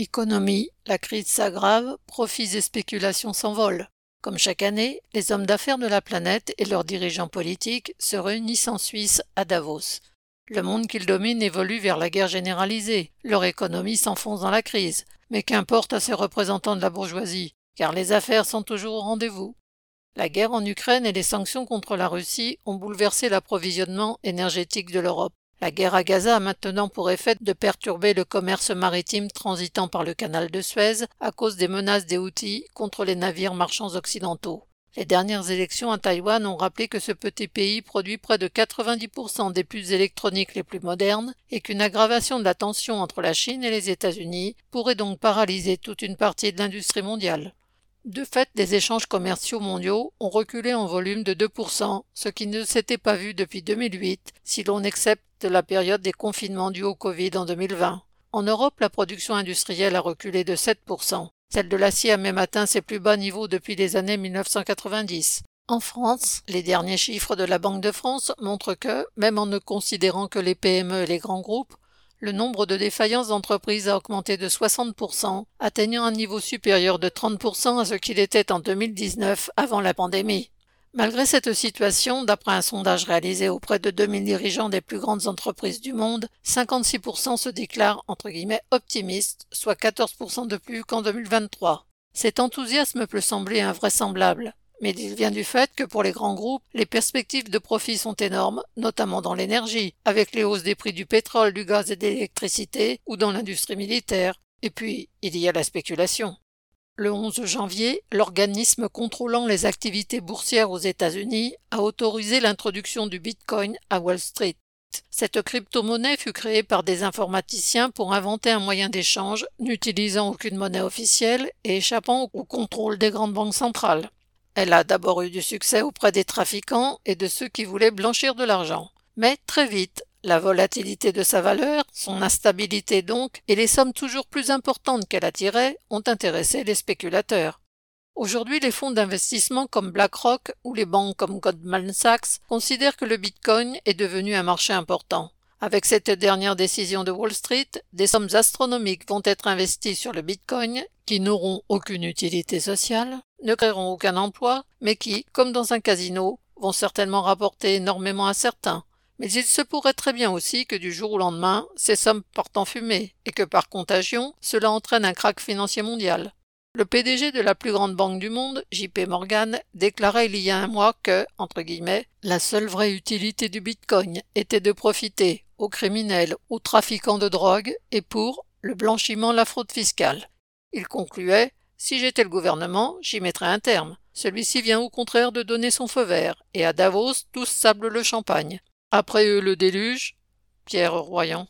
Économie, la crise s'aggrave, profits et spéculations s'envolent. Comme chaque année, les hommes d'affaires de la planète et leurs dirigeants politiques se réunissent en Suisse à Davos. Le monde qu'ils dominent évolue vers la guerre généralisée, leur économie s'enfonce dans la crise, mais qu'importe à ces représentants de la bourgeoisie, car les affaires sont toujours au rendez-vous. La guerre en Ukraine et les sanctions contre la Russie ont bouleversé l'approvisionnement énergétique de l'Europe. La guerre à Gaza a maintenant pour effet de perturber le commerce maritime transitant par le canal de Suez à cause des menaces des Houthis contre les navires marchands occidentaux. Les dernières élections à Taïwan ont rappelé que ce petit pays produit près de 90% des puces électroniques les plus modernes et qu'une aggravation de la tension entre la Chine et les États-Unis pourrait donc paralyser toute une partie de l'industrie mondiale. De fait, les échanges commerciaux mondiaux ont reculé en volume de 2%, ce qui ne s'était pas vu depuis 2008 si l'on accepte la période des confinements dus au Covid en 2020. En Europe, la production industrielle a reculé de 7%. Celle de l'acier a même atteint ses plus bas niveaux depuis les années 1990. En France, les derniers chiffres de la Banque de France montrent que, même en ne considérant que les PME et les grands groupes, le nombre de défaillances d'entreprises a augmenté de 60%, atteignant un niveau supérieur de 30% à ce qu'il était en 2019 avant la pandémie. Malgré cette situation, d'après un sondage réalisé auprès de 2000 dirigeants des plus grandes entreprises du monde, 56% se déclarent entre guillemets optimistes, soit 14% de plus qu'en 2023. Cet enthousiasme peut sembler invraisemblable, mais il vient du fait que pour les grands groupes, les perspectives de profit sont énormes, notamment dans l'énergie, avec les hausses des prix du pétrole, du gaz et de l'électricité, ou dans l'industrie militaire. Et puis, il y a la spéculation. Le 11 janvier, l'organisme contrôlant les activités boursières aux États-Unis a autorisé l'introduction du Bitcoin à Wall Street. Cette crypto-monnaie fut créée par des informaticiens pour inventer un moyen d'échange n'utilisant aucune monnaie officielle et échappant au contrôle des grandes banques centrales. Elle a d'abord eu du succès auprès des trafiquants et de ceux qui voulaient blanchir de l'argent. Mais très vite, la volatilité de sa valeur, son instabilité donc, et les sommes toujours plus importantes qu'elle attirait ont intéressé les spéculateurs. Aujourd'hui, les fonds d'investissement comme BlackRock ou les banques comme Goldman Sachs considèrent que le Bitcoin est devenu un marché important. Avec cette dernière décision de Wall Street, des sommes astronomiques vont être investies sur le Bitcoin, qui n'auront aucune utilité sociale, ne créeront aucun emploi, mais qui, comme dans un casino, vont certainement rapporter énormément à certains. Mais il se pourrait très bien aussi que du jour au lendemain, ces sommes partent en fumée, et que par contagion, cela entraîne un krach financier mondial. Le PDG de la plus grande banque du monde, JP Morgan, déclarait il y a un mois que, entre guillemets, la seule vraie utilité du Bitcoin était de profiter aux criminels, aux trafiquants de drogue et pour le blanchiment, la fraude fiscale. Il concluait Si j'étais le gouvernement, j'y mettrais un terme. Celui-ci vient au contraire de donner son feu vert, et à Davos tous sablent le champagne. Après eux le déluge Pierre Royan.